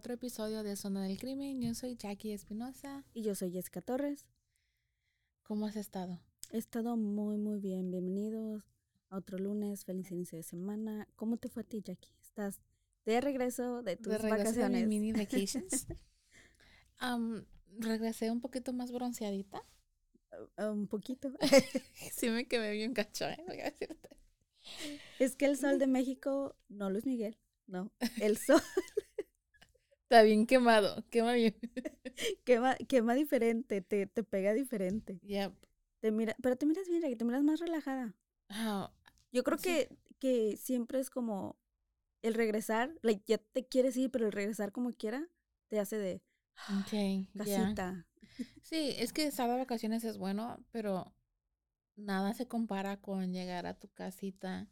Otro episodio de Zona del Crimen. Yo soy Jackie Espinosa. Y yo soy Jessica Torres. ¿Cómo has estado? He estado muy, muy bien. Bienvenidos a otro lunes. Feliz inicio de semana. ¿Cómo te fue a ti, Jackie? ¿Estás de regreso de tus de regreso de vacaciones? mis mini vacations. Am, regresé un poquito más bronceadita. Uh, Un poquito. sí me quedé bien cacho, ¿eh? Voy a decirte. es que el sol de México, no Luis Miguel, no. El sol Está bien quemado, quema bien. quema, quema diferente, te, te pega diferente. Yep. Te mira, pero te miras bien, te miras más relajada. Ah, Yo creo Sí. que, que siempre es como el regresar, like, ya te quieres ir, pero el regresar como quiera te hace de ya. casita. Sí, es que estar de vacaciones es bueno, pero nada se compara con llegar a tu casita,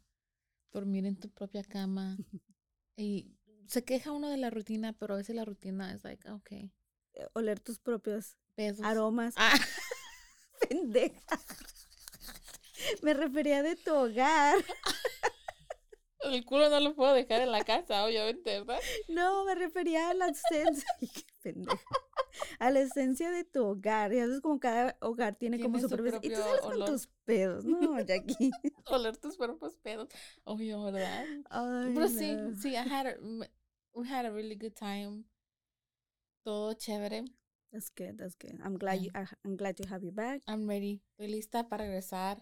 dormir en tu propia cama. Y se queja uno de la rutina, pero a veces la rutina es like, ok, eh, Oler tus propios besos. aromas. Ah, Pendeja. Me refería de tu hogar. el culo no lo puedo dejar en la casa, obviamente, ¿verdad? No, me refería a la esencia. Qué pendeja. A la esencia de tu hogar. Ya sabes como cada hogar tiene, como Tiene su su propio. Y tú sales con tus pedos. No, Jackie. Oler tus propios pedos, obvio, ¿verdad? Ay, Pero sí, no. sí, I had we had a really good time. Todo chévere. That's good, that's good. I'm glad you, Yeah. I'm glad to have you back. I'm ready. Estoy lista para regresar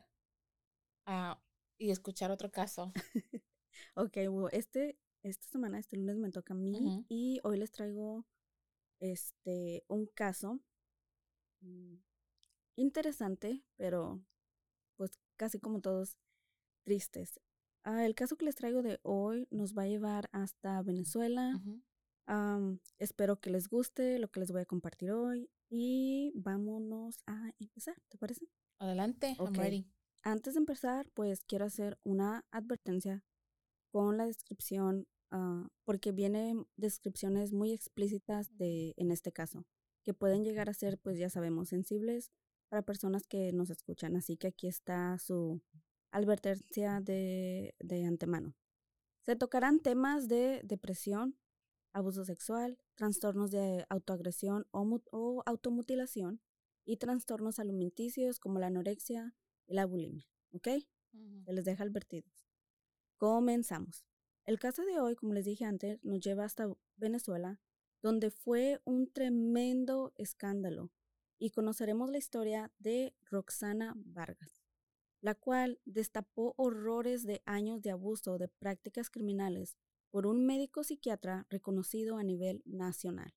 a, y escuchar otro caso. Ok, well, este, esta semana, este lunes me toca a mí y hoy les traigo este un caso mm, interesante, pero pues casi como todos tristes. Ah, el caso que les traigo de hoy nos va a llevar hasta Venezuela. Espero que les guste lo que les voy a compartir hoy y vámonos a empezar, ¿te parece? Adelante, I'm Ok. ready. Antes de empezar, pues quiero hacer una advertencia con la descripción, ah, porque vienen descripciones muy explícitas de, en este caso, que pueden llegar a ser, pues ya sabemos, sensibles para personas que nos escuchan. Así que aquí está su advertencia de, de antemano. Se tocarán temas de depresión, abuso sexual, trastornos de autoagresión o, o automutilación y trastornos alimenticios como la anorexia y la bulimia. ¿Ok? Se les deja advertidos. Comenzamos. El caso de hoy, como les dije antes, nos lleva hasta Venezuela, donde fue un tremendo escándalo y conoceremos la historia de Roxana Vargas, la cual destapó horrores de años de abuso de prácticas criminales por un médico psiquiatra reconocido a nivel nacional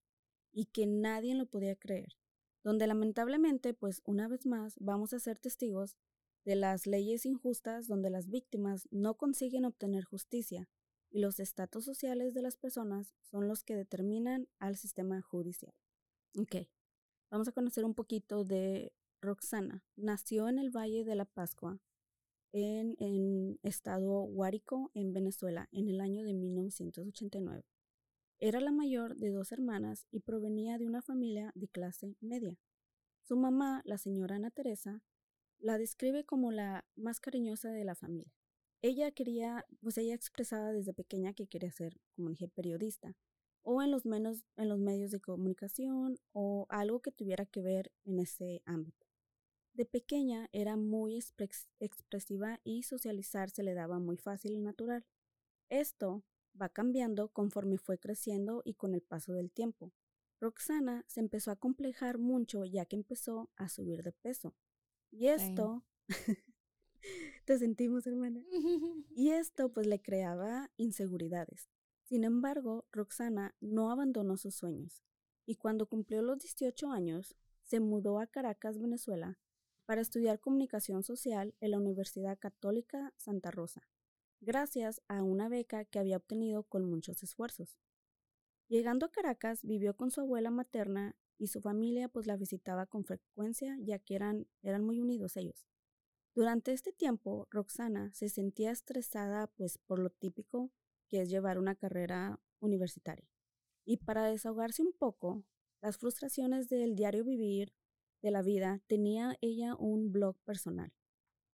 y que nadie lo podía creer, donde lamentablemente, pues una vez más, vamos a ser testigos de las leyes injustas donde las víctimas no consiguen obtener justicia y los estatus sociales de las personas son los que determinan al sistema judicial. Ok, vamos a conocer un poquito de Roxana. Nació en el Valle de la Pascua, en, estado Guárico, en Venezuela, en el año de 1989. Era la mayor de dos hermanas y provenía de una familia de clase media. Su mamá, la señora Ana Teresa, la describe como la más cariñosa de la familia. Ella quería, pues ella expresaba desde pequeña que quería ser, como dije, periodista, o en los, menos, en los medios de comunicación, o algo que tuviera que ver en ese ámbito. De pequeña era muy expresiva y socializar se le daba muy fácil y natural. Esto va cambiando conforme fue creciendo y con el paso del tiempo. Roxana se empezó a complejar mucho ya que empezó a subir de peso. Y esto, te sentimos hermana, y esto pues le creaba inseguridades. Sin embargo, Roxana no abandonó sus sueños y cuando cumplió los 18 años, se mudó a Caracas, Venezuela, para estudiar comunicación social en la Universidad Católica Santa Rosa, gracias a una beca que había obtenido con muchos esfuerzos. Llegando a Caracas, vivió con su abuela materna y su familia pues la visitaba con frecuencia ya que eran, eran muy unidos ellos. Durante este tiempo, Roxana se sentía estresada pues por lo típico que es llevar una carrera universitaria. Y para desahogarse un poco, las frustraciones del diario vivir de la vida, tenía ella un blog personal.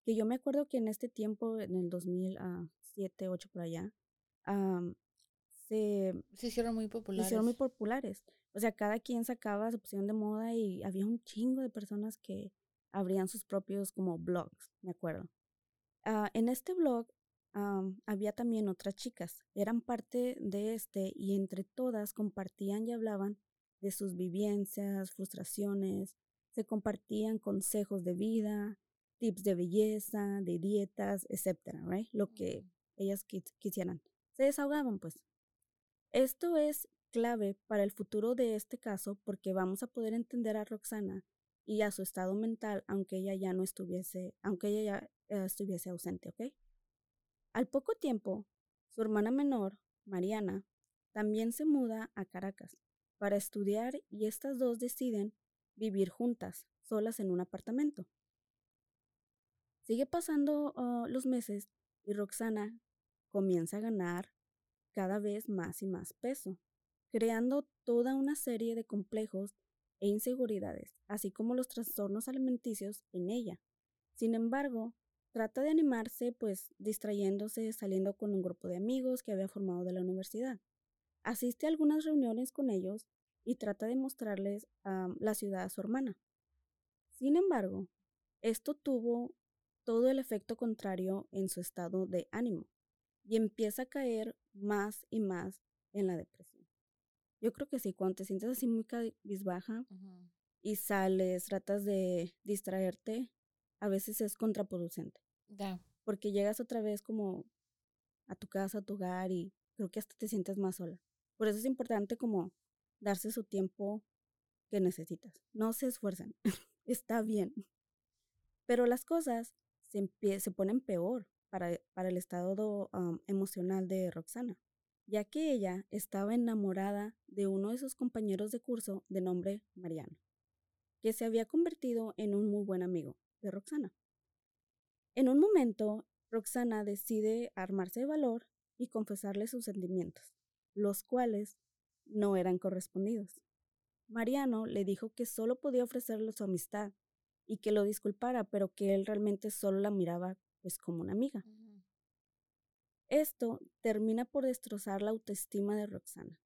Que yo me acuerdo que en este tiempo, en el 2007, 8 por allá, se, se hicieron muy populares. Se hicieron muy populares. O sea, cada quien sacaba su opción de moda y había un chingo de personas que abrían sus propios como blogs, me acuerdo. Ah, en este blog había también otras chicas, eran parte de este y entre todas compartían y hablaban de sus vivencias, frustraciones, se compartían consejos de vida, tips de belleza, de dietas, etcétera, right? Lo que ellas quisieran. Se desahogaban, pues. Esto es clave para el futuro de este caso porque vamos a poder entender a Roxana y a su estado mental aunque ella ya no estuviese, aunque ella ya eh, estuviese ausente, ¿ok? Al poco tiempo, su hermana menor, Mariana, también se muda a Caracas para estudiar y estas dos deciden vivir juntas, solas en un apartamento. Sigue pasando ah, los meses y Roxana comienza a ganar cada vez más y más peso, creando toda una serie de complejos e inseguridades, así como los trastornos alimenticios en ella. Sin embargo, trata de animarse, pues distrayéndose, saliendo con un grupo de amigos que había formado de la universidad. Asiste a algunas reuniones con ellos y trata de mostrarles la ciudad a su hermana. Sin embargo, esto tuvo todo el efecto contrario en su estado de ánimo y empieza a caer más y más en la depresión. Yo creo que sí, cuando te sientes así muy cabizbaja y sales, tratas de distraerte, a veces es contraproducente. Porque llegas otra vez como a tu casa, a tu hogar y creo que hasta te sientes más sola. Por eso es importante como darse su tiempo que necesitas. No se esfuerzan, está bien. Pero las cosas se, se ponen peor para, para el estado emocional de Roxana, ya que ella estaba enamorada de uno de sus compañeros de curso de nombre Mariano, que se había convertido en un muy buen amigo de Roxana. En un momento, Roxana decide armarse de valor y confesarle sus sentimientos, los cuales no eran correspondidos. Mariano le dijo que solo podía ofrecerle su amistad y que lo disculpara, pero que él realmente solo la miraba pues como una amiga. Esto termina por destrozar la autoestima de Roxana.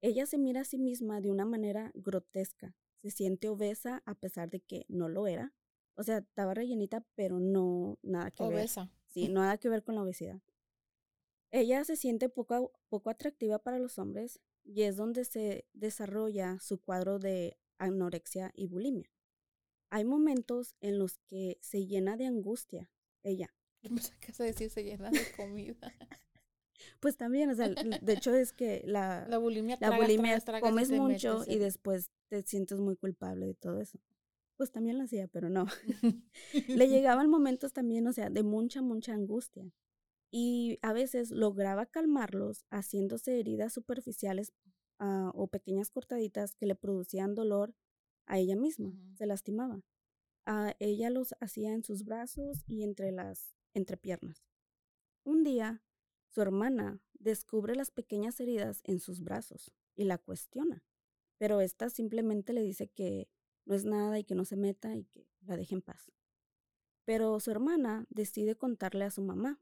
Ella se mira a sí misma de una manera grotesca, se siente obesa a pesar de que no lo era. O sea, estaba rellenita, pero no nada que obesa. ver. Sí, nada que ver con la obesidad. Ella se siente poco, poco atractiva para los hombres y es donde se desarrolla su cuadro de anorexia y bulimia. Hay momentos en los que se llena de angustia ella. Pensé que se decir se llena de comida. pues también, o sea, de hecho es que la, la bulimia, la bulimia comes mucho y después te sientes muy culpable de todo eso. Pues también lo hacía, pero no. Le llegaban momentos también, o sea, de mucha, mucha angustia y a veces lograba calmarlos haciéndose heridas superficiales ah, o pequeñas cortaditas que le producían dolor a ella misma, se lastimaba. Ah, ella los hacía en sus brazos y entre las entrepiernas. Un día, su hermana descubre las pequeñas heridas en sus brazos y la cuestiona, pero ésta simplemente le dice que no es nada y que no se meta y que la deje en paz. Pero su hermana decide contarle a su mamá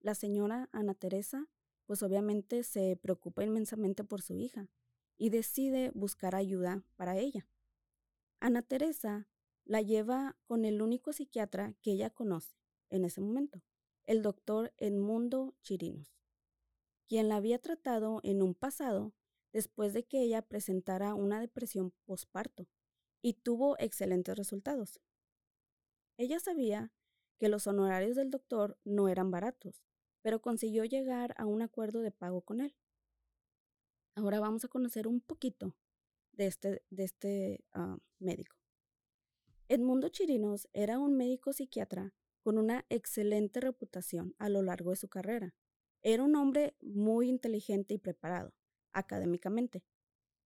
la señora Ana Teresa, pues obviamente se preocupa inmensamente por su hija y decide buscar ayuda para ella. Ana Teresa la lleva con el único psiquiatra que ella conoce en ese momento, el doctor Edmundo Chirinos, quien la había tratado en un pasado después de que ella presentara una depresión posparto y tuvo excelentes resultados. Ella sabía que los honorarios del doctor no eran baratos, pero consiguió llegar a un acuerdo de pago con él. Ahora vamos a conocer un poquito de este, de este ah, médico. Edmundo Chirinos era un médico psiquiatra con una excelente reputación a lo largo de su carrera. Era un hombre muy inteligente y preparado académicamente.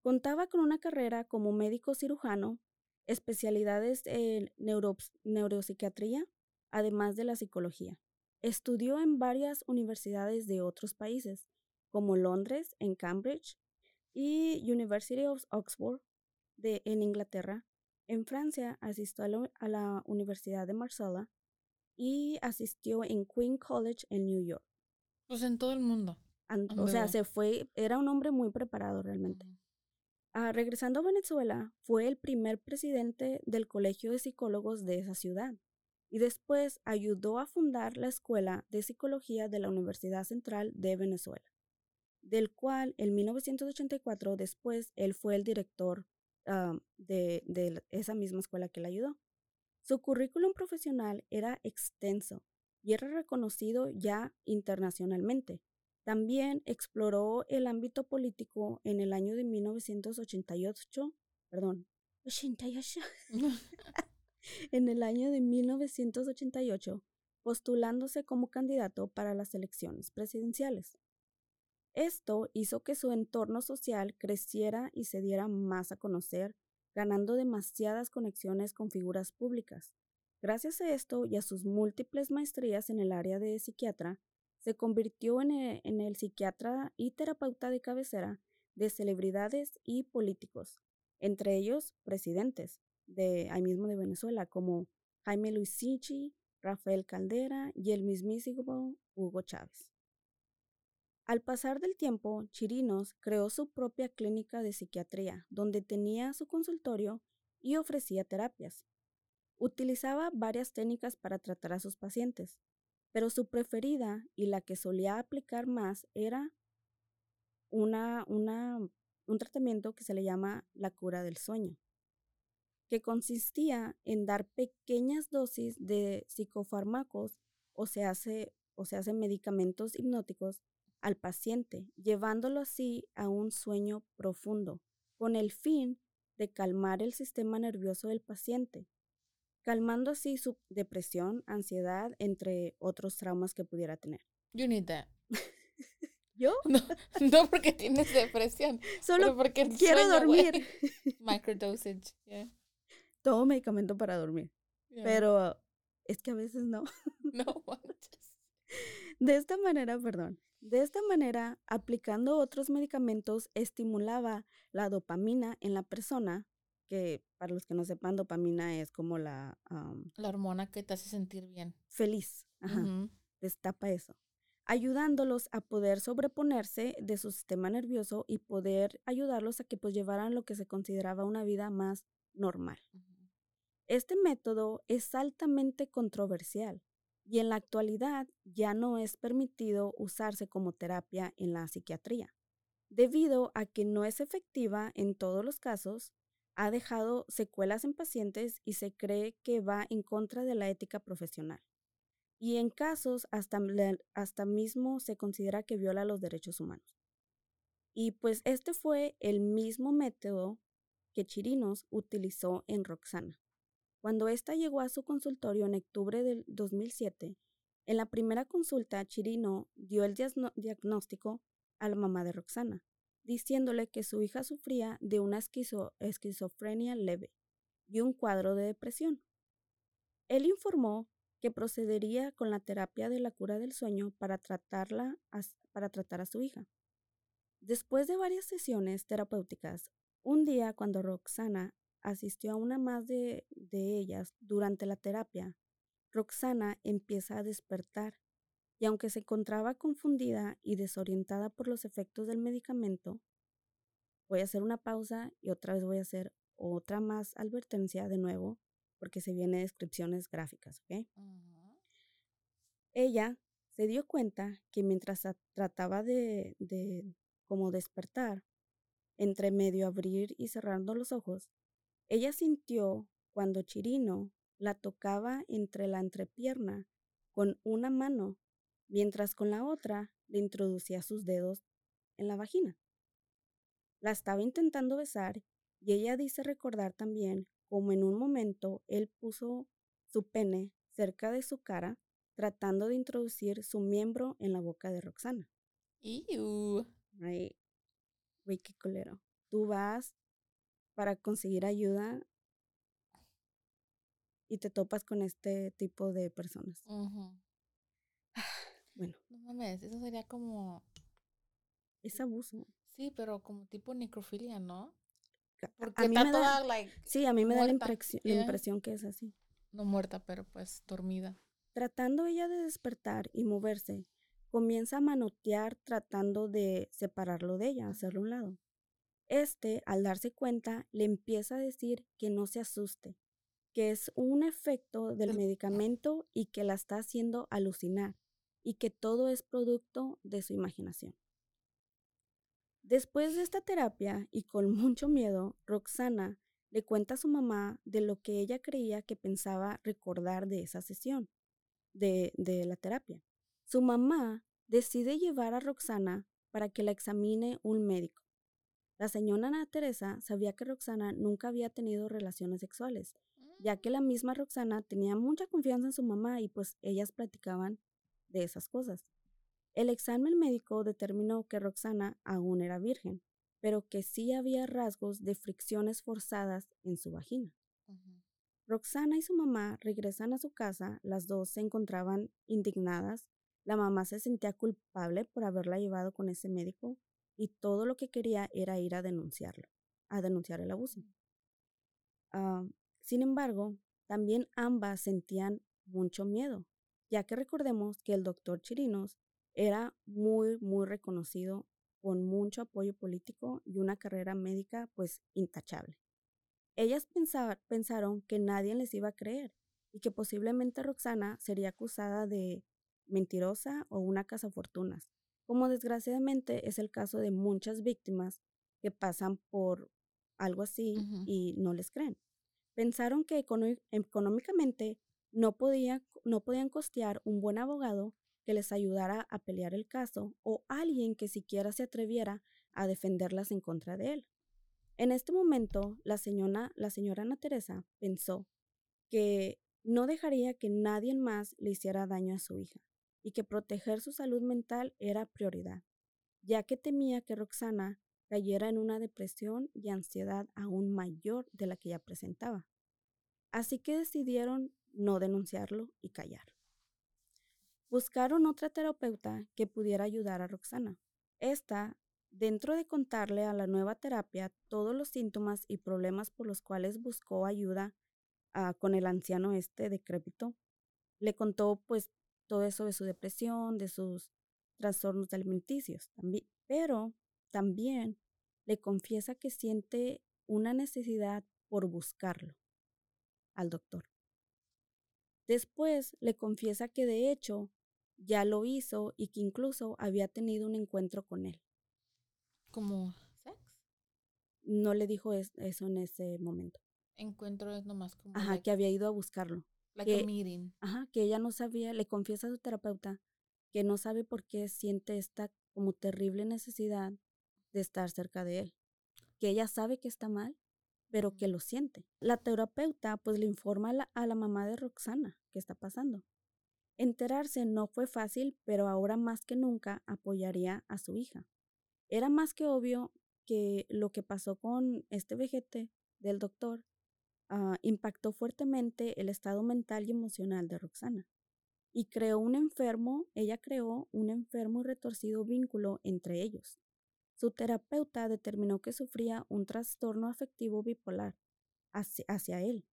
Contaba con una carrera como médico cirujano, especialidades en neuropsiquiatría, además de la psicología. Estudió en varias universidades de otros países, como Londres, en Cambridge, y University of Oxford de, en Inglaterra. En Francia asistió a la, Universidad de Marsella y asistió en Queen College en New York. Pues en todo el mundo. o sea, se fue, era un hombre muy preparado realmente. Ah, regresando a Venezuela, fue el primer presidente del Colegio de Psicólogos de esa ciudad y después ayudó a fundar la Escuela de Psicología de la Universidad Central de Venezuela, del cual en 1984 después él fue el director ah, de, de esa misma escuela que le ayudó. Su currículum profesional era extenso y era reconocido ya internacionalmente. También exploró el ámbito político en el año de 1988, perdón, 88. en el año de 1988, postulándose como candidato para las elecciones presidenciales. Esto hizo que su entorno social creciera y se diera más a conocer, ganando demasiadas conexiones con figuras públicas. Gracias a esto y a sus múltiples maestrías en el área de psiquiatra, se convirtió en el, en el psiquiatra y terapeuta de cabecera de celebridades y políticos, entre ellos presidentes, de ahí mismo de Venezuela, como Jaime Luis Sichi, Rafael Caldera y el mismísimo Hugo Chávez. Al pasar del tiempo, Chirinos creó su propia clínica de psiquiatría, donde tenía su consultorio y ofrecía terapias. Utilizaba varias técnicas para tratar a sus pacientes, pero su preferida y la que solía aplicar más era una, una, un tratamiento que se le llama la cura del sueño que consistía en dar pequeñas dosis de psicofármacos o se hace, o se hace medicamentos hipnóticos al paciente, llevándolo así a un sueño profundo, con el fin de calmar el sistema nervioso del paciente, calmando así su depresión, ansiedad, entre otros traumas que pudiera tener. You need that. ¿Yo? No, porque tienes depresión. Solo porque quiero dormir. Microdosage, yeah todo medicamento para dormir. Pero es que a veces no. No De esta manera, perdón, de esta manera, aplicando otros medicamentos, estimulaba la dopamina en la persona, que para los que no sepan, dopamina es como la... la hormona que te hace sentir bien. Feliz. Ajá. Destapa eso. Ayudándolos a poder sobreponerse de su sistema nervioso y poder ayudarlos a que pues llevaran lo que se consideraba una vida más normal. Este método es altamente controversial y en la actualidad ya no es permitido usarse como terapia en la psiquiatría, debido a que no es efectiva en todos los casos, ha dejado secuelas en pacientes y se cree que va en contra de la ética profesional. Y en casos hasta, hasta mismo se considera que viola los derechos humanos. Y pues este fue el mismo método que Chirinos utilizó en Roxana. Cuando ésta llegó a su consultorio en octubre del 2007, en la primera consulta, Chirino dio el diagnóstico a la mamá de Roxana, diciéndole que su hija sufría de una esquizofrenia leve y un cuadro de depresión. Él informó que procedería con la terapia de la cura del sueño para, tratarla para tratar a su hija. Después de varias sesiones terapéuticas, un día cuando Roxana asistió a una más de, ellas durante la terapia, Roxana empieza a despertar y aunque se encontraba confundida y desorientada por los efectos del medicamento, voy a hacer una pausa y otra vez voy a hacer otra más advertencia de nuevo. porque se vienen descripciones gráficas, ¿ok? Ella se dio cuenta que mientras trataba de, de como despertar, entre medio abrir y cerrando los ojos, ella sintió cuando Chirino la tocaba entre la entrepierna con una mano, mientras con la otra le introducía sus dedos en la vagina. La estaba intentando besar y ella dice recordar también como en un momento él puso su pene cerca de su cara tratando de introducir su miembro en la boca de Roxana. Ew. Ay, güey, qué colero. Tú vas para conseguir ayuda y te topas con este tipo de personas. Bueno. No mames, eso sería como... Es abuso. Sí, pero como tipo necrofilia, ¿no? Porque a mí me da, sí, a mí me da la, impresión que es así. No muerta, pero pues dormida. Tratando ella de despertar y moverse, comienza a manotear tratando de separarlo de ella, hacerlo a un lado. Este, al darse cuenta, le empieza a decir que no se asuste, que es un efecto del medicamento y que la está haciendo alucinar y que todo es producto de su imaginación. Después de esta terapia y con mucho miedo, Roxana le cuenta a su mamá de lo que ella creía que pensaba recordar de esa sesión, de, de la terapia. Su mamá decide llevar a Roxana para que la examine un médico. La señora Ana Teresa sabía que Roxana nunca había tenido relaciones sexuales, ya que la misma Roxana tenía mucha confianza en su mamá y pues ellas platicaban de esas cosas. El examen médico determinó que Roxana aún era virgen, pero que sí había rasgos de fricciones forzadas en su vagina. Roxana y su mamá regresan a su casa, las dos se encontraban indignadas, la mamá se sentía culpable por haberla llevado con ese médico y todo lo que quería era ir a denunciarlo, a denunciar el abuso. Ah, sin embargo, también ambas sentían mucho miedo, ya que recordemos que el doctor Chirinos era muy, muy reconocido con mucho apoyo político y una carrera médica pues intachable. Ellas pensaron que nadie les iba a creer y que posiblemente Roxana sería acusada de mentirosa o una cazafortunas, como desgraciadamente es el caso de muchas víctimas que pasan por algo así y no les creen. Pensaron que económicamente no, no podían costear un buen abogado que les ayudara a pelear el caso o alguien que siquiera se atreviera a defenderlas en contra de él. En este momento, la señora, la señora Ana Teresa pensó que no dejaría que nadie más le hiciera daño a su hija y que proteger su salud mental era prioridad, ya que temía que Roxana cayera en una depresión y ansiedad aún mayor de la que ya presentaba. Así que decidieron no denunciarlo y callar. Buscaron otra terapeuta que pudiera ayudar a Roxana. Esta, dentro de contarle a la nueva terapia todos los síntomas y problemas por los cuales buscó ayuda ah, con el anciano este decrépito, le contó pues todo eso de su depresión, de sus trastornos alimenticios, también, pero también le confiesa que siente una necesidad por buscarlo al doctor. Después le confiesa que de hecho ya lo hizo y que incluso había tenido un encuentro con él. ¿Como sex? No le dijo eso en ese momento. Encuentro es nomás como. Ajá, que había ido a buscarlo. Like que, a meeting. Ajá, que ella no sabía, le confiesa a su terapeuta que no sabe por qué siente esta como terrible necesidad de estar cerca de él. Que ella sabe que está mal, pero que lo siente. La terapeuta pues le informa a la, a la mamá de Roxana qué está pasando. Enterarse no fue fácil, pero ahora más que nunca apoyaría a su hija. Era más que obvio que lo que pasó con este vejete del doctor ah, impactó fuertemente el estado mental y emocional de Roxana. Y creó un enfermo, ella creó un enfermo y retorcido vínculo entre ellos. Su terapeuta determinó que sufría un trastorno afectivo bipolar hacia, él.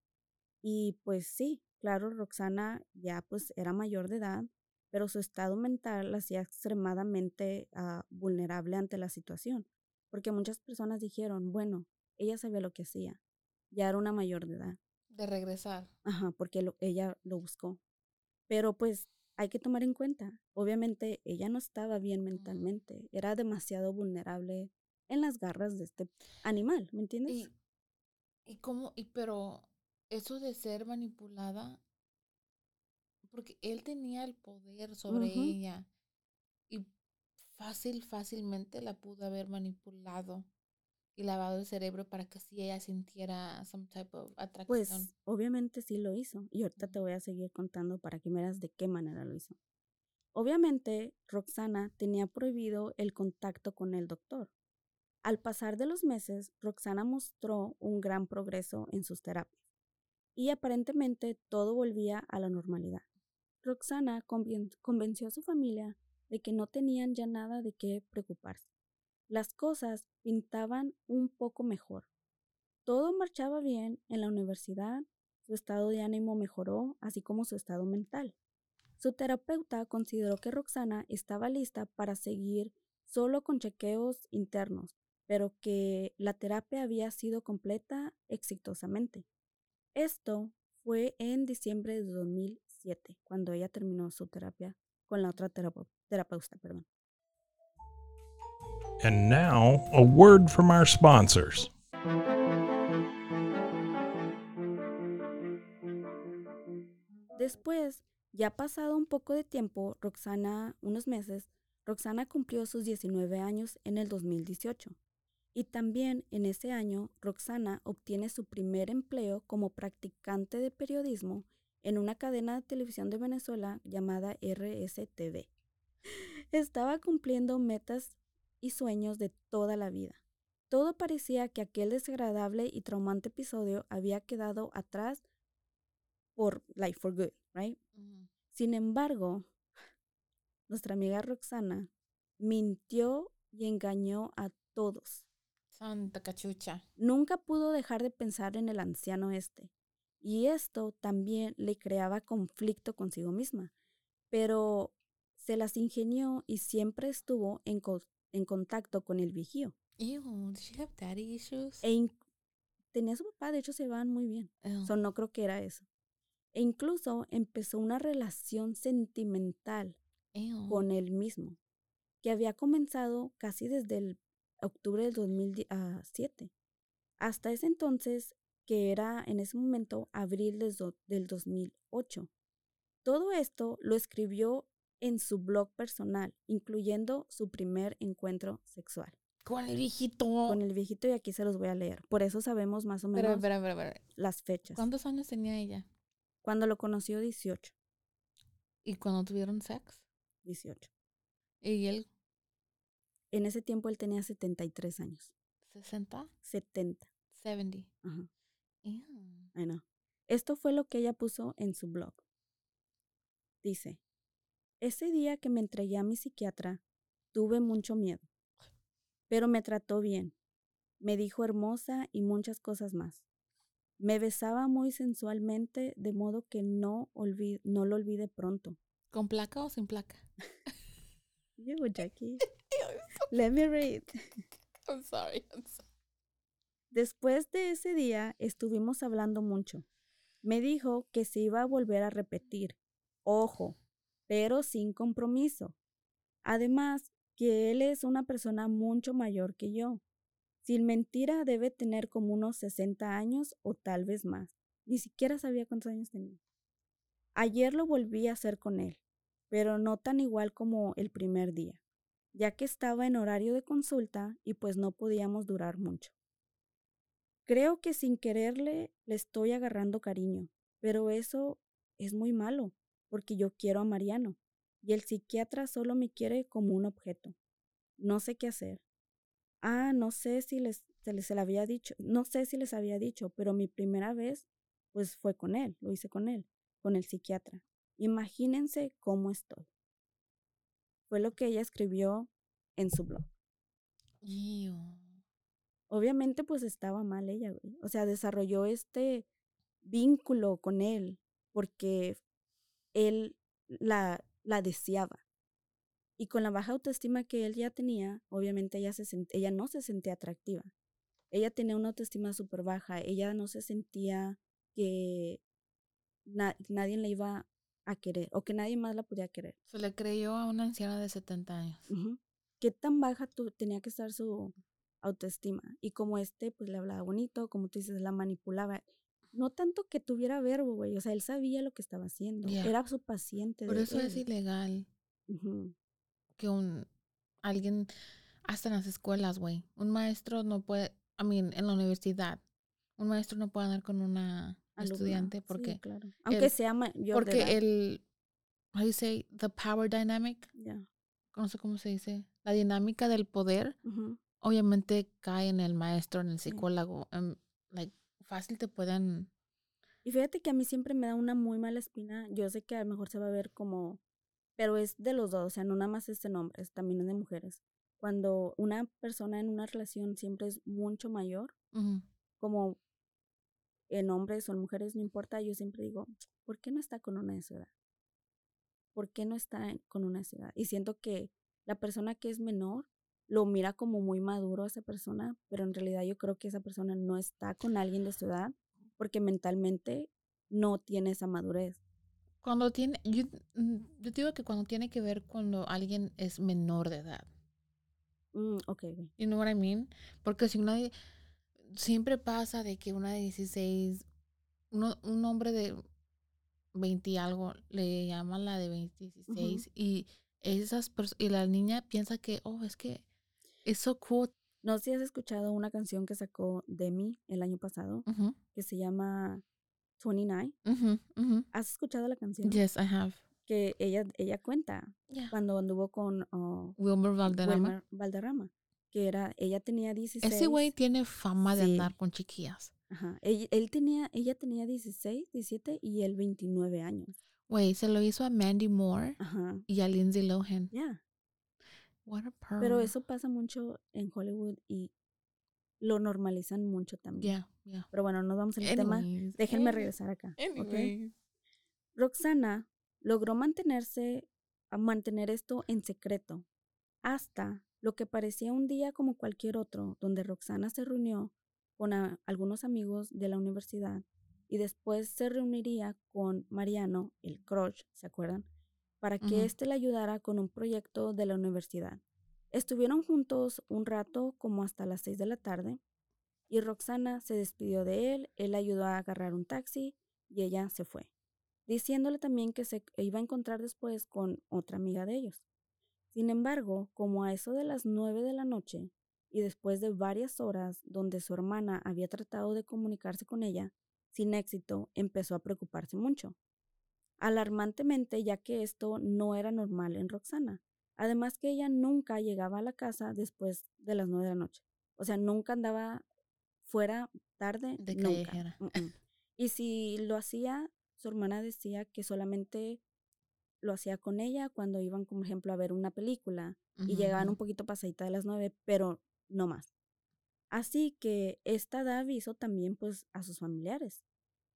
Y pues sí, Claro, Roxana ya pues era mayor de edad, pero su estado mental la hacía extremadamente ah, vulnerable ante la situación, porque muchas personas dijeron, bueno, ella sabía lo que hacía, ya era una mayor de edad. De regresar. Ajá, porque lo- ella lo buscó. Pero pues hay que tomar en cuenta, obviamente ella no estaba bien mentalmente, era demasiado vulnerable en las garras de este animal, ¿me entiendes? Y, y cómo, y pero eso de ser manipulada, porque él tenía el poder sobre ella y fácil, fácilmente la pudo haber manipulado y lavado el cerebro para que así ella sintiera some type of atracción. Pues obviamente sí lo hizo y ahorita te voy a seguir contando para que veas de qué manera lo hizo. Obviamente, Roxana tenía prohibido el contacto con el doctor. Al pasar de los meses, Roxana mostró un gran progreso en sus terapias y aparentemente todo volvía a la normalidad. Roxana convenció a su familia de que no tenían ya nada de qué preocuparse. Las cosas pintaban un poco mejor. Todo marchaba bien en la universidad, su estado de ánimo mejoró, así como su estado mental. Su terapeuta consideró que Roxana estaba lista para seguir solo con chequeos internos, pero que la terapia había sido completa exitosamente. Esto fue en diciembre de 2007, cuando ella terminó su terapia con la otra terapeu- terapeuta. Perdón. And now, a word from our sponsors. Después, ya pasado un poco de tiempo, Roxana, unos meses, Roxana cumplió sus 19 años en el 2018. Y también en ese año, Roxana obtiene su primer empleo como practicante de periodismo en una cadena de televisión de Venezuela llamada RSTV. Estaba cumpliendo metas y sueños de toda la vida. Todo parecía que aquel desagradable y traumante episodio había quedado atrás por like for good, right? Sin embargo, nuestra amiga Roxana mintió y engañó a todos. Santa cachucha. Nunca pudo dejar de pensar en el anciano este. Y esto también le creaba conflicto consigo misma. Pero se las ingenió y siempre estuvo en, co- en contacto con el vigío. Ew, did she have daddy issues? E tenía su papá, de hecho se van muy bien. So, no creo que era eso. E incluso empezó una relación sentimental Ew. con él mismo, que había comenzado casi desde el octubre del 2007, hasta ese entonces, que era en ese momento abril del 2008. Todo esto lo escribió en su blog personal, incluyendo su primer encuentro sexual Con el viejito. con el viejito y aquí se los voy a leer. Por eso sabemos más o menos pero, pero, pero, las fechas. ¿Cuántos años tenía ella? Cuando lo conoció 18, ¿Y cuando tuvieron sex? 18. ¿Y él En ese tiempo él tenía 73 años. 60? 70. 70. Ajá. Ew. I know. Esto fue lo que ella puso en su blog. Dice, ese día que me entregué a mi psiquiatra, tuve mucho miedo, pero me trató bien. Me dijo hermosa y muchas cosas más. Me besaba muy sensualmente, de modo que no, olvi- no lo olvide pronto. ¿Con placa o sin placa? You, Jackie. Let me read. I'm sorry, I'm sorry. Después de ese día estuvimos hablando mucho. Me dijo que se iba a volver a repetir. Ojo, pero sin compromiso. Además, que él es una persona mucho mayor que yo. Sin mentira debe tener como unos 60 años o tal vez más. Ni siquiera sabía cuántos años tenía. Ayer lo volví a hacer con él, pero no tan igual como el primer día, ya que estaba en horario de consulta y pues no podíamos durar mucho. Creo que sin quererle le estoy agarrando cariño, pero eso es muy malo, porque yo quiero a Mariano y el psiquiatra solo me quiere como un objeto. No sé qué hacer. Ah, no sé si les se les había dicho, no sé si les había dicho, pero mi primera vez pues fue con él, lo hice con él, con el psiquiatra. Imagínense cómo estoy. Fue lo que ella escribió en su blog. Obviamente pues estaba mal ella, güey. O sea, desarrolló este vínculo con él porque él la, la deseaba. Y con la baja autoestima que él ya tenía, obviamente ella, se sent- ella no se sentía atractiva. Ella tenía una autoestima súper baja, ella no se sentía que na- nadie le iba a querer o que nadie más la podía querer. Se le creyó a una anciana de 70 años. ¿Qué tan baja tu- tenía que estar su autoestima? Y como este, pues le hablaba bonito, como tú dices, la manipulaba. No tanto que tuviera verbo, güey, o sea, él sabía lo que estaba haciendo. Era su paciente. Por eso es él. ilegal que un alguien hasta en las escuelas, güey. Un maestro no puede, I mean, en la universidad, un maestro no puede andar con una Alumna. estudiante Sí, porque claro. Aunque el- sea mayor de porque el how do you say the power dynamic, Ya. no sé cómo se dice, la dinámica del poder obviamente cae en el maestro, en el psicólogo, em, like fácil te pueden Y fíjate que a mí siempre me da una muy mala espina. Yo sé que a lo mejor se va a ver como, pero es de los dos, o sea, no nada más es de hombres, también es de mujeres. Cuando una persona en una relación siempre es mucho mayor, como en hombres o en mujeres, no importa, yo siempre digo, ¿por qué no está con una de su edad? ¿Por qué no está con una de su edad? Y siento que la persona que es menor lo mira como muy maduro a esa persona, pero en realidad yo creo que esa persona no está con alguien de su edad porque mentalmente no tiene esa madurez. Cuando tiene, yo, mm, yo digo que cuando tiene que ver cuando alguien es menor de edad. Mm, ok. You know what I mean? Porque si una siempre pasa de que una de 16, uno- un hombre de 20 y algo le llama a la de 20, 16 y esas y la niña piensa que, oh, es que es so cool. No sé si has escuchado una canción que sacó Demi el año pasado, Ujú, que se llama 29. ujú, ujú. ¿Has escuchado la canción? Yes, I have. Que ella, ella cuenta Yeah. cuando anduvo con oh, Wilmer Valderrama. Wilmer Valderrama, que era, ella tenía 16. Ese güey tiene fama de Sí. andar con chiquillas. Ajá, él, él tenía, ella tenía 16, 17 y él 29 años. Güey, se lo hizo a Mandy Moore Ajá, y a Lindsay Lohan. ya. What a pearl. Pero eso pasa mucho en Hollywood y lo normalizan mucho también. Yeah, yeah. Pero bueno, no vamos al tema. Anyways, Déjenme regresar acá. ¿ok? anyways. Roxana logró mantenerse, a mantener esto en secreto hasta lo que parecía un día como cualquier otro, donde Roxana se reunió con a- algunos amigos de la universidad y después se reuniría con Mariano, el crush, ¿se acuerdan? Para que éste le ayudara con un proyecto de la universidad. Estuvieron juntos un rato como hasta las 6 de la tarde y Roxana se despidió de él, él ayudó a agarrar un taxi y ella se fue, diciéndole también que se iba a encontrar después con otra amiga de ellos. Sin embargo, como a eso de las 9 de la noche y después de varias horas donde su hermana había tratado de comunicarse con ella, sin éxito, empezó a preocuparse mucho. Alarmantemente, ya que esto no era normal en Roxana. Además que ella nunca llegaba a la casa después de las 9 de la noche. O sea, nunca andaba fuera tarde. De nunca. Y si lo hacía, su hermana decía que solamente lo hacía con ella cuando iban, por ejemplo, a ver una película y llegaban un poquito pasadita de las nueve, pero no más. Así que esta da aviso también pues a sus familiares.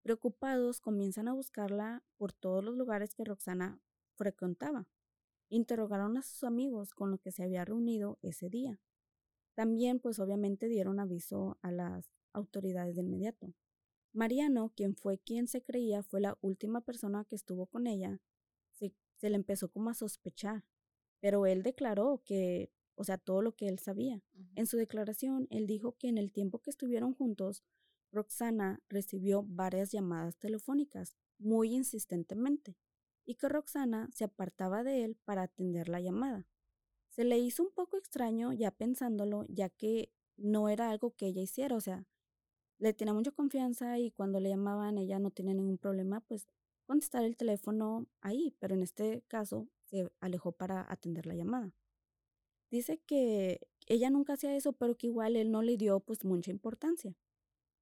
Preocupados comienzan a buscarla por todos los lugares que Roxana frecuentaba. Interrogaron a sus amigos con los que se había reunido ese día. También pues obviamente dieron aviso a las autoridades de inmediato. Mariano, quien fue quien se creía fue la última persona que estuvo con ella, se, se le empezó como a sospechar, pero él declaró que, o sea, todo lo que él sabía. En su declaración, él dijo que en el tiempo que estuvieron juntos, Roxana recibió varias llamadas telefónicas muy insistentemente y que Roxana se apartaba de él para atender la llamada. Se le hizo un poco extraño ya pensándolo, ya que no era algo que ella hiciera, o sea, le tenía mucha confianza y cuando le llamaban ella no tenía ningún problema, pues contestar el teléfono ahí, pero en este caso se alejó para atender la llamada. Dice que ella nunca hacía eso, pero que igual él no le dio pues mucha importancia.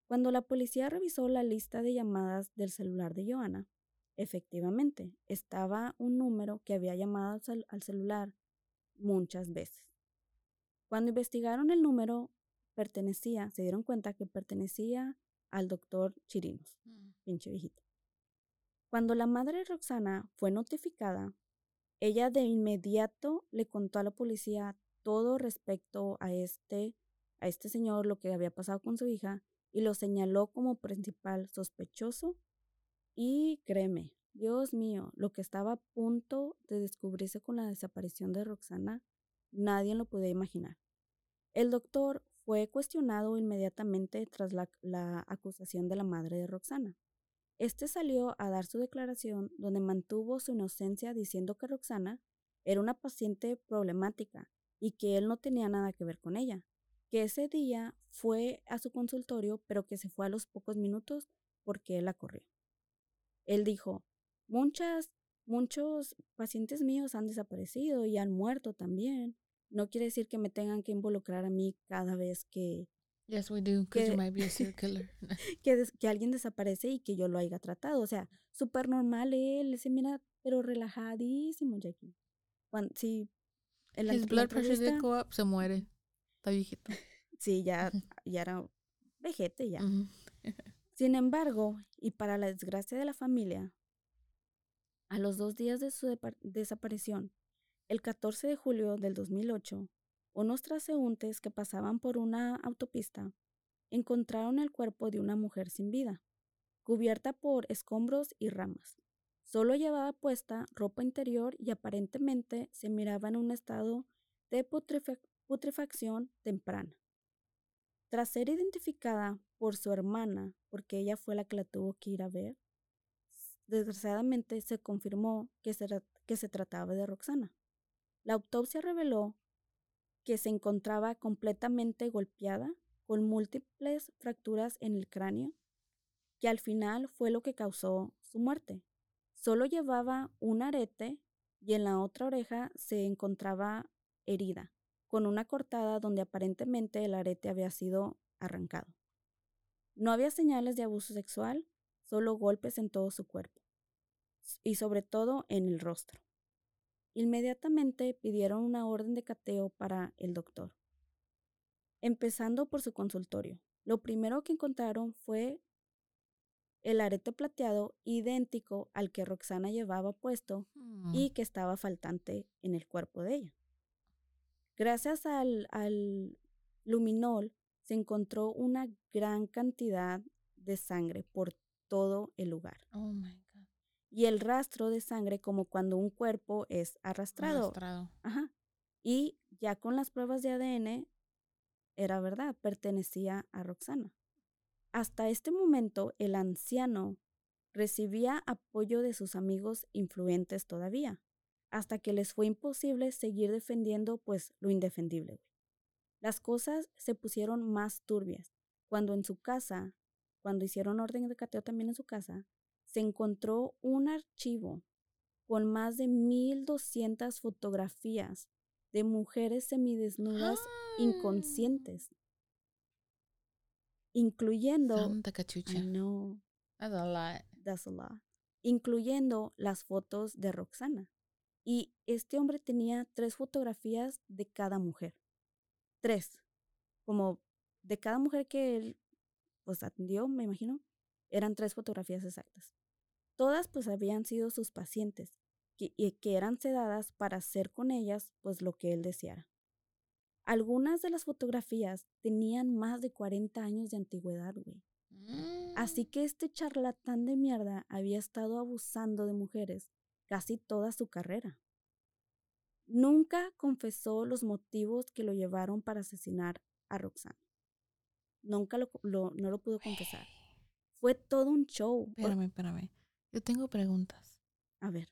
Cuando la policía revisó la lista de llamadas del celular de Joana, efectivamente estaba un número que había llamado al, cel- al celular muchas veces. Cuando investigaron el número, pertenecía, se dieron cuenta que pertenecía al doctor Chirinos Mm. pinche viejito. Cuando la madre de Roxana fue notificada, ella de inmediato le contó a la policía todo respecto a este, a este señor, lo que había pasado con su hija, y lo señaló como principal sospechoso. Y créeme, Dios mío, lo que estaba a punto de descubrirse con la desaparición de Roxana, nadie lo podía imaginar. El doctor fue cuestionado inmediatamente tras la, la acusación de la madre de Roxana. Este salió a dar su declaración donde mantuvo su inocencia diciendo que Roxana era una paciente problemática y que él no tenía nada que ver con ella, que ese día fue a su consultorio pero que se fue a los pocos minutos porque él la corrió. Él dijo, muchas, muchos pacientes míos han desaparecido y han muerto también no quiere decir que me tengan que involucrar a mí cada vez que... Yes, we do, because you might be a killer. que, que, alguien desaparece y que yo lo haya tratado. O sea, súper normal él, se mira, pero relajadísimo, Jackie. Cuando, sí. El His blood pressure did go up, se muere. Está viejito. Sí, ya, ya era vejete ya. Sin embargo, y para la desgracia de la familia, a los dos días de su desaparición, el 14 de julio del 2008, unos transeúntes que pasaban por una autopista encontraron el cuerpo de una mujer sin vida, cubierta por escombros y ramas. Solo llevaba puesta ropa interior y aparentemente se miraba en un estado de putrefacción temprana. Tras ser identificada por su hermana, porque ella fue la que la tuvo que ir a ver, desgraciadamente se confirmó que se, que se trataba de Roxana. La autopsia reveló que se encontraba completamente golpeada con múltiples fracturas en el cráneo, que al final fue lo que causó su muerte. Solo llevaba un arete y en la otra oreja se encontraba herida, con una cortada donde aparentemente el arete había sido arrancado. No había señales de abuso sexual, solo golpes en todo su cuerpo y sobre todo en el rostro. Inmediatamente pidieron una orden de cateo para el doctor. Empezando por su consultorio, lo primero que encontraron fue el arete plateado idéntico al que Roxana llevaba puesto mm. y que estaba faltante en el cuerpo de ella. Gracias al, al luminol se encontró una gran cantidad de sangre por todo el lugar. Oh y el rastro de sangre como cuando un cuerpo es arrastrado. arrastrado. Ajá. Y ya con las pruebas de ADN, era verdad, pertenecía a Roxana. Hasta este momento, el anciano recibía apoyo de sus amigos influentes todavía, hasta que les fue imposible seguir defendiendo pues lo indefendible. Las cosas se pusieron más turbias cuando en su casa, cuando hicieron orden de cateo también en su casa, se encontró un archivo con más de 1200 fotografías de mujeres semidesnudas inconscientes, incluyendo Santa cachucha. No, that's a lot. That's a lot. Incluyendo las fotos de Roxana. Y este hombre tenía tres fotografías de cada mujer. Tres. Como de cada mujer que él pues atendió, me imagino, eran tres fotografías exactas. Todas pues habían sido sus pacientes y que eran sedadas para hacer con ellas pues lo que él deseara. Algunas de las fotografías tenían más de 40 años de antigüedad, güey. Así Mm. que este charlatán de mierda había estado abusando de mujeres casi toda su carrera. Nunca confesó los motivos que lo llevaron para asesinar a Roxana. Nunca lo, lo- no lo pudo confesar. Fue todo un show. Espérame, espérame. Yo tengo preguntas. A ver.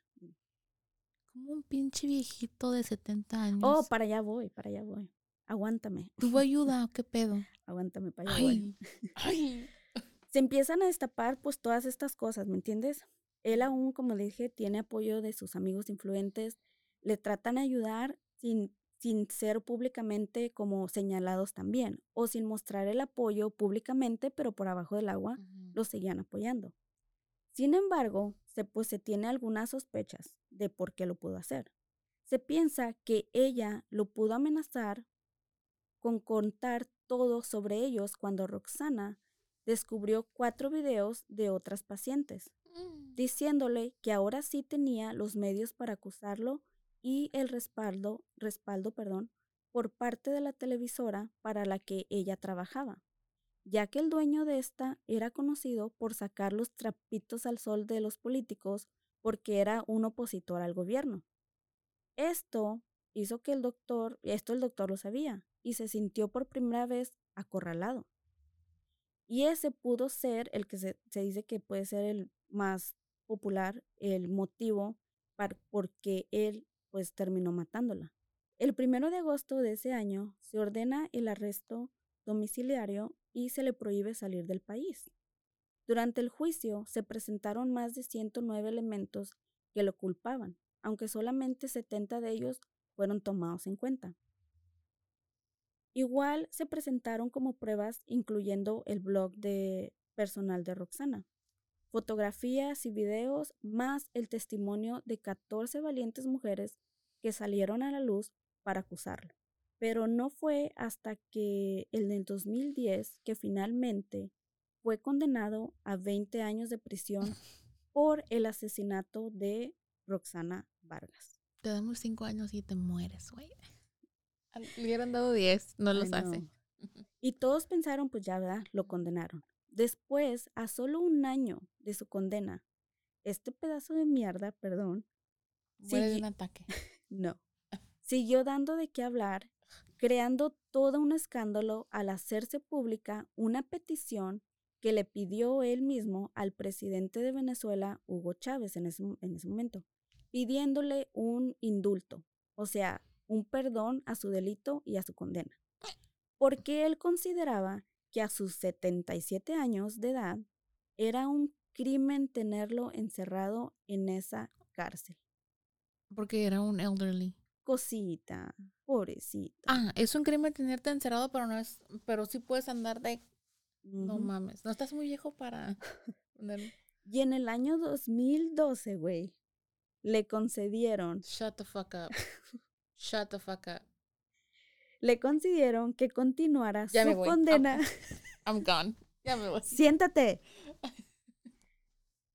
Como un pinche viejito de 70 años. Oh, para allá voy, para allá voy. Aguántame, ¿Tuvo ayuda o qué pedo? aguántame, para allá voy. Ay, ay. Se empiezan a destapar pues todas estas cosas, ¿me entiendes? Él aún, como le dije, tiene apoyo de sus amigos influentes, le tratan de ayudar sin, sin ser públicamente como señalados también, o sin mostrar el apoyo públicamente, pero por abajo del agua Ujú. lo seguían apoyando. Sin embargo, se, pues se tiene algunas sospechas de por qué lo pudo hacer. Se piensa que ella lo pudo amenazar con contar todo sobre ellos cuando Roxana descubrió cuatro videos de otras pacientes. Diciéndole que ahora sí tenía los medios para acusarlo y el respaldo, respaldo perdón, por parte de la televisora para la que ella trabajaba. ya que el dueño de esta era conocido por sacar los trapitos al sol de los políticos porque era un opositor al gobierno. Esto hizo que el doctor, esto el doctor lo sabía, y se sintió por primera vez acorralado. Y ese pudo ser el que se, se dice que puede ser el más popular, el motivo para, porque él pues terminó matándola. El primero de agosto de ese año se ordena el arresto domiciliario y se le prohíbe salir del país. Durante el juicio se presentaron más de 109 elementos que lo culpaban, aunque solamente 70 de ellos fueron tomados en cuenta. Igual se presentaron como pruebas incluyendo el blog de personal de Roxana, fotografías y videos, más el testimonio de 14 valientes mujeres que salieron a la luz para acusarlo. Pero no fue hasta que el del 2010 que finalmente fue condenado a 20 años de prisión por el asesinato de Roxana Vargas. Te damos 5 años y te mueres, güey. Le hubieran dado 10, no los hace. Y todos pensaron, pues ya, ¿verdad? Lo condenaron. Después, a solo un año de su condena, este pedazo de mierda, perdón. Muere de un ataque. no. Siguió dando de qué hablar, creando todo un escándalo al hacerse pública una petición que le pidió él mismo al presidente de Venezuela, Hugo Chávez, en ese, en ese momento, pidiéndole un indulto, o sea, un perdón a su delito y a su condena. Porque él consideraba que a sus 77 años de edad era un crimen tenerlo encerrado en esa cárcel. Porque era un elderly. Cosita, pobrecita. Ah, es un crimen tenerte encerrado, pero no es, pero sí puedes andar de no mames, no estás muy viejo para Y en el año 2012, güey, le concedieron Shut the fuck up. Shut the fuck up. Le concedieron que continuara su condena. I'm, gone. Ya me voy. Siéntate.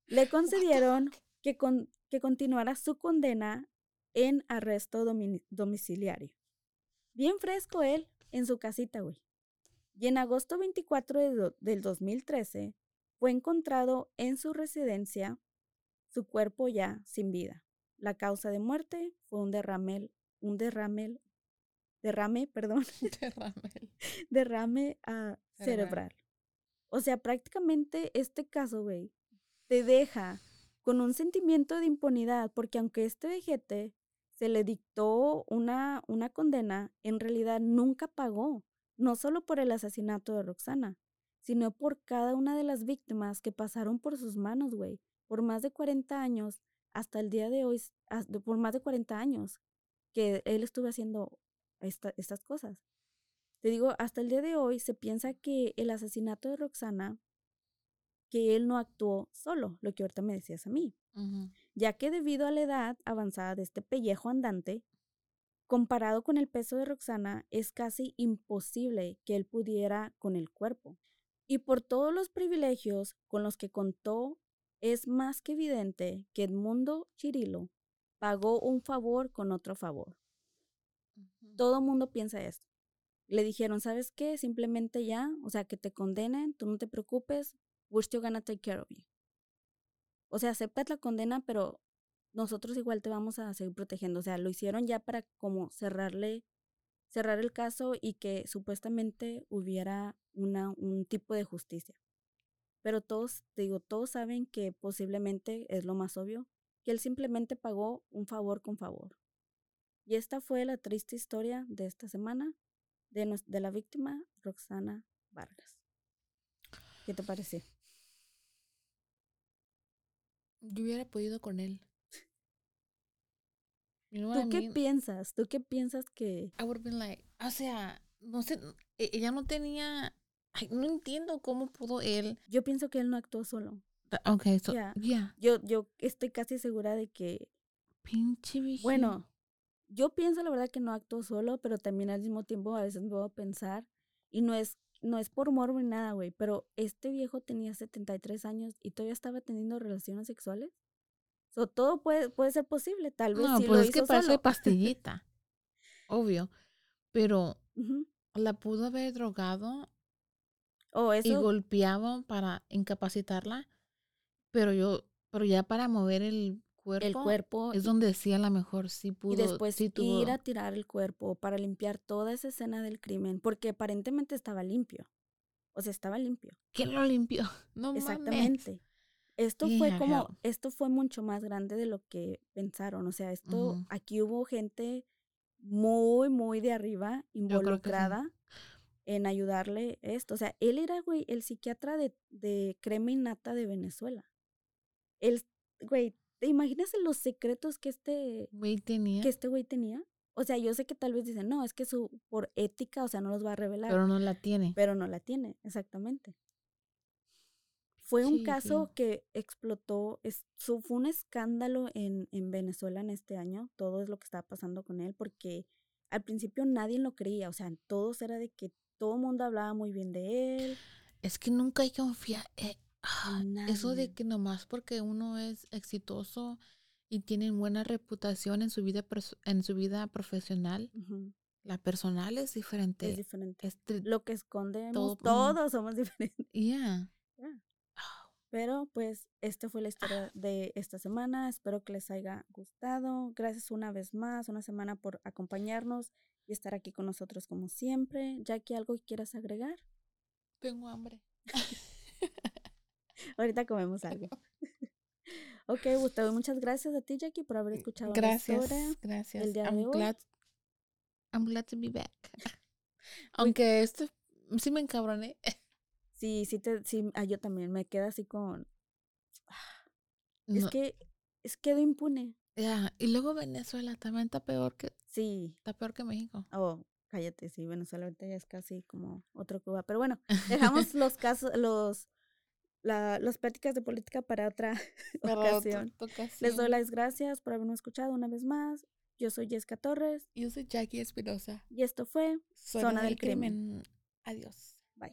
Le concedieron que, que continuara su condena en arresto domiciliario. Bien fresco él en su casita, güey. Y en agosto 24 del 2013 fue encontrado en su residencia su cuerpo ya sin vida. La causa de muerte fue un derrame, un derrame, derrame, perdón, derrame, derrame uh, cerebral. O sea, prácticamente este caso, güey, te deja con un sentimiento de impunidad, porque aunque este vejete se le dictó una, una condena, en realidad nunca pagó, no solo por el asesinato de Roxana, sino por cada una de las víctimas que pasaron por sus manos, güey, por más de 40 años, hasta el día de hoy, por más de 40 años, que él estuvo haciendo estas cosas. Te digo, hasta el día de hoy se piensa que el asesinato de Roxana, que él no actuó solo, lo que ahorita me decías a mí, ya que debido a la edad avanzada de este pellejo andante, comparado con el peso de Roxana, es casi imposible que él pudiera con el cuerpo. Y por todos los privilegios con los que contó, es más que evidente que Edmundo Chirilo pagó un favor con otro favor. Todo mundo piensa esto. Le dijeron, ¿sabes qué? Simplemente ya, o sea, que te condenen, tú no te preocupes, we're still gonna take care of you. O sea, aceptas la condena, pero nosotros igual te vamos a seguir protegiendo. O sea, lo hicieron ya para como cerrarle, cerrar el caso y que supuestamente hubiera una, un tipo de justicia. Pero todos, te digo, todos saben que posiblemente es lo más obvio, que él simplemente pagó un favor con favor. Y esta fue la triste historia de esta semana de, de la víctima Roxana Vargas. ¿Qué te pareció? Yo hubiera podido con él. ¿Tú qué piensas? ¿Tú qué piensas que...? I would have been like, o sea, no sé, e, ella no tenía, no entiendo cómo pudo él. Yo pienso que él no actuó solo. Ok, so, yeah. Yo, yo estoy casi segura de que... Pinche Bueno, yo pienso la verdad que no actuó solo, pero también al mismo tiempo a veces me voy a pensar, y no es, no es por morbo ni nada, güey, pero este viejo tenía 73 años y todavía estaba teniendo relaciones sexuales. So, todo puede, puede ser posible, tal vez. No, pues es que parece pastillita. Obvio. Pero la pudo haber drogado Oh, y eso. golpeaban para incapacitarla, pero yo, pero ya para mover el cuerpo, El cuerpo. es donde sí a lo mejor sí pudo, y después sí tuvo, ir a tirar el cuerpo para limpiar toda esa escena del crimen, porque aparentemente estaba limpio. O sea, estaba limpio. ¿quién lo limpió? No mames. Exactamente. Esto fue como, hell. esto fue mucho más grande de lo que pensaron. O sea, esto, aquí hubo gente muy, muy de arriba involucrada en ayudarle esto. O sea, él era, güey, el psiquiatra de, de crema y nata de Venezuela. Él, güey, ¿te imaginas los secretos que este, Güey tenía, que este güey tenía? O sea, yo sé que tal vez dicen, no, es que su, por ética, o sea, no los va a revelar pero no la tiene. pero no la tiene, exactamente. Fue un caso sí. que explotó, es, su- fue un escándalo en, en Venezuela en este año, todo es lo que estaba pasando con él, porque al principio nadie lo creía, o sea, todos era de que todo el mundo hablaba muy bien de él. Es que nunca hay que confiar. eh, ah, eso de que nomás porque uno es exitoso y tiene buena reputación en su vida en su vida profesional, Ujú, la personal es diferente. Es diferente. Es Lo que escondemos, todo- todos somos diferentes. yeah. Ya. Ah, Pero pues esta fue la historia de esta semana. Espero que les haya gustado. Gracias una vez más, una semana por acompañarnos y estar aquí con nosotros como siempre. Jackie, ¿algo que quieras agregar? Tengo hambre. Ahorita comemos algo. ok, Gustavo, muchas gracias a ti, Jackie, por haber escuchado la Gracias, historia. gracias. día de I'm hoy. glad, I'm glad to be back. Aunque esto sí me encabroné. Sí, sí, te, sí, ah, yo también me queda así con... Es No, que es quedó impune. ya, Y luego Venezuela también está peor que Sí, está peor que México. Oh, cállate, sí, Venezuela ahorita ya es casi como otro Cuba. Pero bueno, dejamos los casos, los, la, las pláticas de política para otra Para otra ocasión. Les doy las gracias por habernos escuchado una vez más. Yo soy Jessica Torres Yo soy Jackie Espinosa. y esto fue Zona, del crimen. Adiós. Bye.